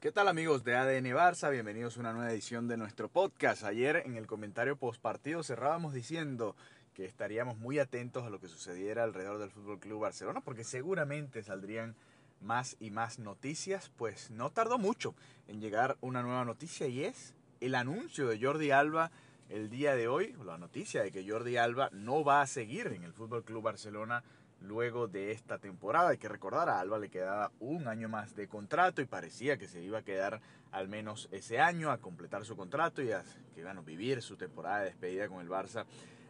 ¿Qué tal amigos de ADN Barça? Bienvenidos a una nueva edición de nuestro podcast. Ayer en el comentario post partido cerrábamos diciendo que estaríamos muy atentos a lo que sucediera alrededor del Fútbol Club Barcelona porque seguramente saldrían más y más noticias, pues no tardó mucho en llegar una nueva noticia y es el anuncio de Jordi Alba el día de hoy, la noticia de que Jordi Alba no va a seguir en el Fútbol Club Barcelona luego de esta temporada. Hay que recordar, a Alba le quedaba un año más de contrato y parecía que se iba a quedar al menos ese año a completar su contrato y a que, bueno, vivir su temporada de despedida con el Barça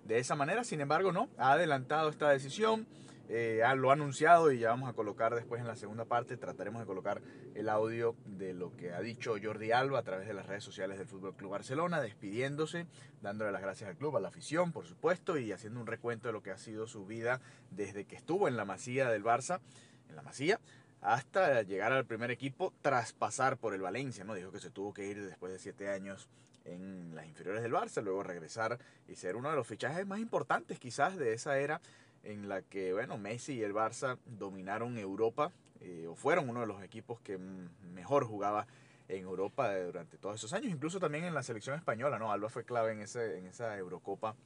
de esa manera. Sin embargo, no, ha adelantado esta decisión. Eh, lo ha anunciado y ya vamos a colocar después en la segunda parte, trataremos de colocar el audio de lo que ha dicho Jordi Alba a través de las redes sociales del Fútbol Club Barcelona, despidiéndose, dándole las gracias al club, a la afición, por supuesto, y haciendo un recuento de lo que ha sido su vida desde que estuvo en la masía del Barça, en la masía, hasta llegar al primer equipo tras pasar por el Valencia, ¿no? Dijo que se tuvo que ir después de siete años en las inferiores del Barça, luego regresar y ser uno de los fichajes más importantes quizás de esa era en la que, bueno, Messi y el Barça dominaron Europa, eh, o fueron uno de los equipos que mejor jugaba en Europa durante todos esos años, incluso también en la selección española, ¿no? Alba fue clave en, ese, en esa Eurocopa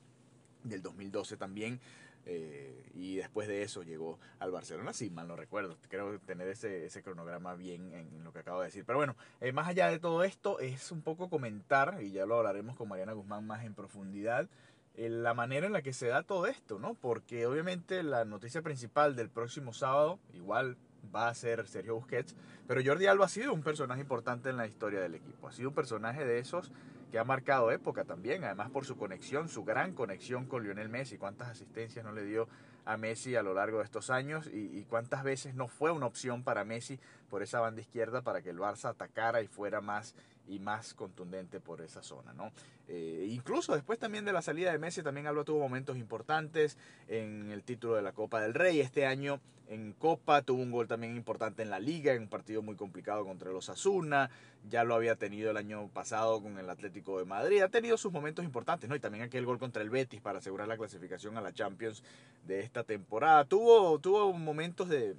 del 2012 también, eh, y después de eso llegó al Barcelona, sí, mal no recuerdo, creo tener ese, ese cronograma bien en, lo que acabo de decir. Pero bueno, eh, más allá de todo esto, es un poco comentar, y ya lo hablaremos con Mariana Guzmán más en profundidad, eh, la manera en la que se da todo esto, ¿no? Porque obviamente la noticia principal del próximo sábado, igual va a ser Sergio Busquets, pero Jordi Alba ha sido un personaje importante en la historia del equipo, ha sido un personaje de esos que ha marcado época también, además por su conexión, su gran conexión con Lionel Messi, cuántas asistencias no le dio a Messi a lo largo de estos años y, y cuántas veces no fue una opción para Messi por esa banda izquierda para que el Barça atacara y fuera más y más contundente por esa zona, ¿no? Eh, incluso después también de la salida de Messi, también Alba tuvo momentos importantes en el título de la Copa del Rey. Este año en Copa tuvo un gol también importante en la Liga, en un partido muy complicado contra los Asuna. Ya lo había tenido el año pasado con el Atlético de Madrid. Ha tenido sus momentos importantes, ¿no? Y también aquel gol contra el Betis para asegurar la clasificación a la Champions de esta temporada. Tuvo, tuvo momentos de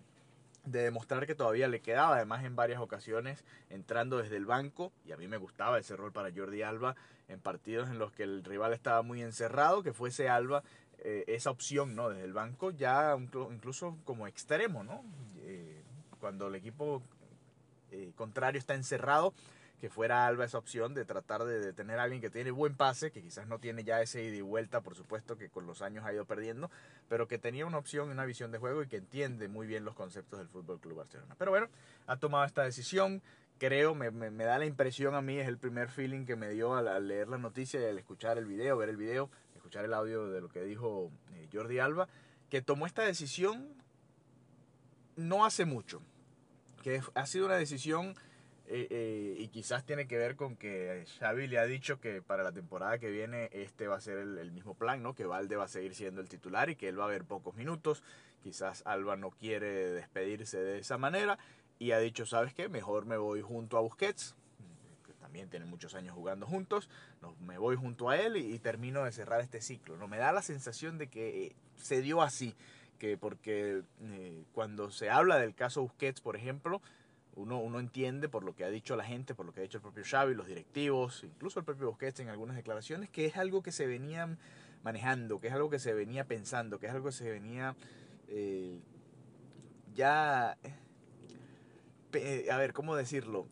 de demostrar que todavía le quedaba, además en varias ocasiones entrando desde el banco, y a mí me gustaba ese rol para Jordi Alba en partidos en los que el rival estaba muy encerrado, que fuese Alba eh, esa opción, ¿no? Desde el banco, ya incluso como extremo, ¿no? Eh, cuando el equipo eh, contrario está encerrado, que fuera Alba esa opción de tratar de, tener a alguien que tiene buen pase, que quizás no tiene ya ese ida y vuelta, por supuesto, que con los años ha ido perdiendo, pero que tenía una opción, una visión de juego y que entiende muy bien los conceptos del Fútbol Club Barcelona. Pero bueno, ha tomado esta decisión. Creo, me, me, da la impresión a mí, es el primer feeling que me dio al, leer la noticia y al escuchar el video, ver el video, escuchar el audio de lo que dijo eh, Jordi Alba, que tomó esta decisión no hace mucho, que ha sido una decisión eh, eh, y quizás tiene que ver con que Xavi le ha dicho que para la temporada que viene este va a ser el, mismo plan, ¿no? Que Valde va a seguir siendo el titular y que él va a ver pocos minutos. Quizás Alba no quiere despedirse de esa manera y ha dicho, ¿sabes qué? Mejor me voy junto a Busquets, que también tienen muchos años jugando juntos. No, me voy junto a él y, termino de cerrar este ciclo. No me da la sensación de que eh, se dio así, que porque cuando se habla del caso Busquets, por ejemplo, uno, uno entiende por lo que ha dicho la gente, por lo que ha dicho el propio Xavi, los directivos, incluso el propio Busquets en algunas declaraciones, que es algo que se venía manejando, que es algo que se venía pensando, que es algo que se venía eh, ya, a ver, ¿cómo decirlo?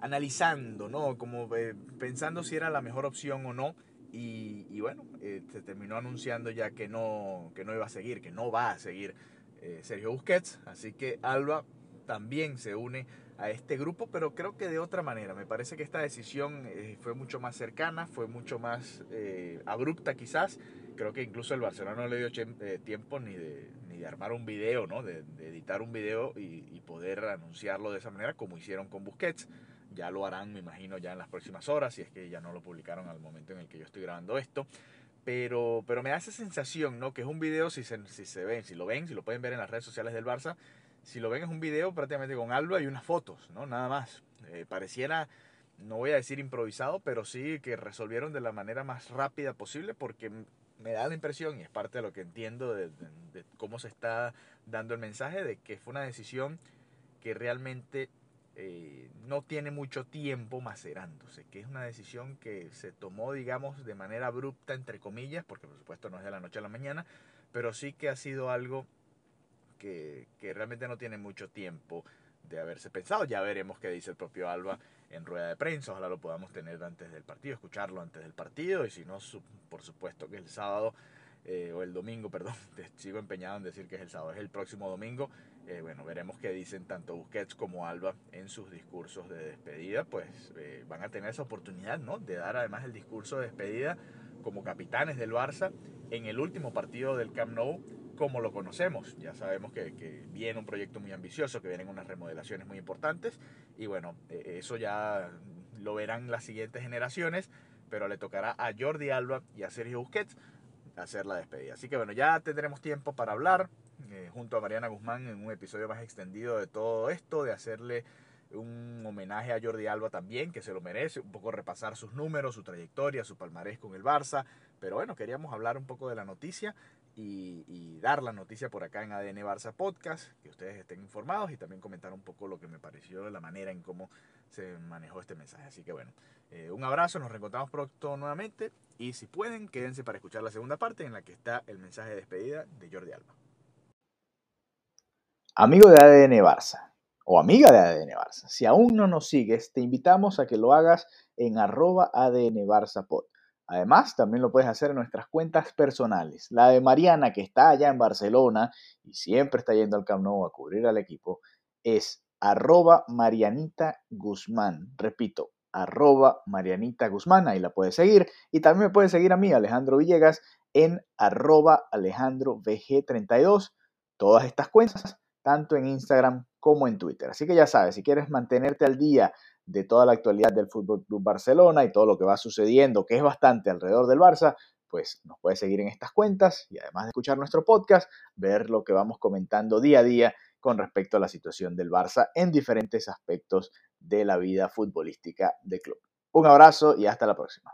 Analizando, ¿no? Como eh, pensando si era la mejor opción o no. Y, bueno, eh, se terminó anunciando ya que no, que no iba a seguir, que no va a seguir Sergio Busquets. Así que Alba también se une a este grupo, pero creo que de otra manera. Me parece que esta decisión eh, fue mucho más cercana, fue mucho más eh, abrupta quizás. Creo que incluso el Barcelona no le dio eh, tiempo ni de, ni de armar un video, ¿no? de, editar un video y, poder anunciarlo de esa manera como hicieron con Busquets. Ya lo harán, me imagino, ya en las próximas horas, si es que ya no lo publicaron al momento en el que yo estoy grabando esto. Pero, pero me da esa sensación, ¿no? Que es un video, si se, si se ven, si lo ven, si lo pueden ver en las redes sociales del Barça, si lo ven es un video prácticamente con Alba y unas fotos, ¿no? Nada más. Eh, pareciera, no voy a decir improvisado, pero sí que resolvieron de la manera más rápida posible porque me da la impresión, y es parte de lo que entiendo de, cómo se está dando el mensaje, de que fue una decisión que realmente eh, no tiene mucho tiempo macerándose, que es una decisión que se tomó, digamos, de manera abrupta, entre comillas, porque por supuesto no es de la noche a la mañana, pero sí que ha sido algo que, realmente no tiene mucho tiempo de haberse pensado. Ya veremos qué dice el propio Alba en rueda de prensa, ojalá lo podamos tener antes del partido, escucharlo antes del partido, y si no, por supuesto que el sábado eh, o el domingo, perdón, sigo empeñado en decir que es el sábado, es el próximo domingo. Eh, bueno, veremos qué dicen tanto Busquets como Alba en sus discursos de despedida, pues eh, van a tener esa oportunidad, ¿no? De dar además el discurso de despedida como capitanes del Barça en el último partido del Camp Nou como lo conocemos. Ya sabemos que, que, viene un proyecto muy ambicioso, que vienen unas remodelaciones muy importantes y bueno, eso ya lo verán las siguientes generaciones, pero le tocará a Jordi Alba y a Sergio Busquets hacer la despedida. Así que bueno, ya tendremos tiempo para hablar eh, junto a Mariana Guzmán en un episodio más extendido de todo esto, de hacerle un homenaje a Jordi Alba también, que se lo merece, un poco repasar sus números, su trayectoria, su palmarés con el Barça. Pero bueno, queríamos hablar un poco de la noticia y, dar la noticia por acá en ADN Barça Podcast, que ustedes estén informados y también comentar un poco lo que me pareció de la manera en cómo se manejó este mensaje. Así que bueno, eh, un abrazo, nos reencontramos pronto nuevamente y si pueden, quédense para escuchar la segunda parte en la que está el mensaje de despedida de Jordi Alba. Amigo de ADN Barça o amiga de ADN Barça, si aún no nos sigues, te invitamos a que lo hagas en arroba ADN Barça Pod. Además, también lo puedes hacer en nuestras cuentas personales. La de Mariana, que está allá en Barcelona y siempre está yendo al Camp Nou a cubrir al equipo, es arroba Marianita Guzmán. Repito, arroba Marianita Guzmán, ahí la puedes seguir. Y también me puedes seguir a mí, Alejandro Villegas, en arroba Alejandro VG32. Todas estas cuentas, tanto en Instagram como en Twitter. Así que ya sabes, si quieres mantenerte al día de toda la actualidad del Fútbol Club Barcelona y todo lo que va sucediendo, que es bastante alrededor del Barça, pues nos puedes seguir en estas cuentas y además de escuchar nuestro podcast, ver lo que vamos comentando día a día con respecto a la situación del Barça en diferentes aspectos de la vida futbolística del club. Un abrazo y hasta la próxima.